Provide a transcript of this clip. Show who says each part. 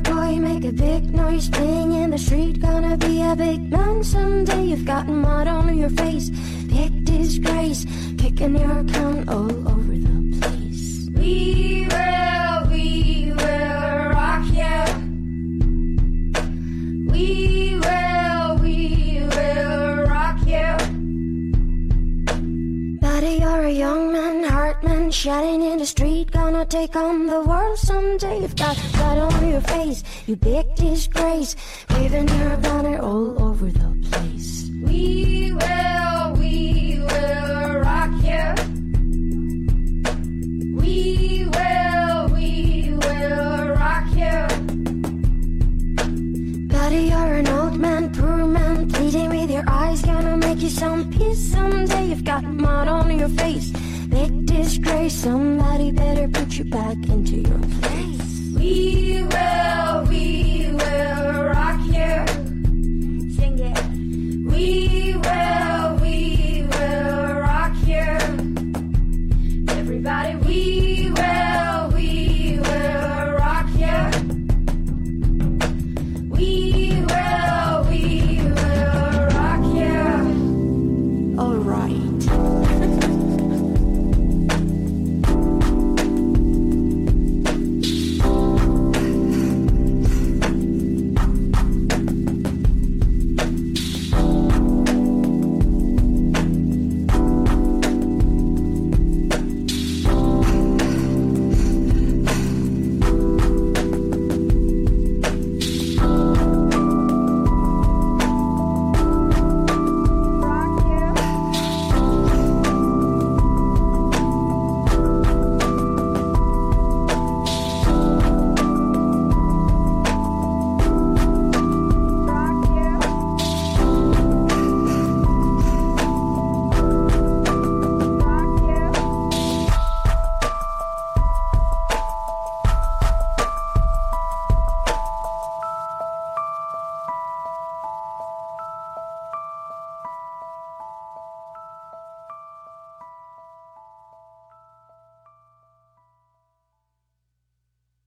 Speaker 1: boy, make a big noise, playing in the street. Gonna be a big man someday. You've got mud on your face, big disgrace, kicking your can all over the place.
Speaker 2: We
Speaker 1: You're a young man, heart man, shouting in the street. Gonna take on the world someday. You've got blood on your face, you big disgrace, waving your banner all over the place.
Speaker 2: We will,
Speaker 1: old man, poor man, pleading with your eyes. Gonna make you some peace someday. You've got mud on your face, big disgrace. Somebody better put you back into your place.
Speaker 2: We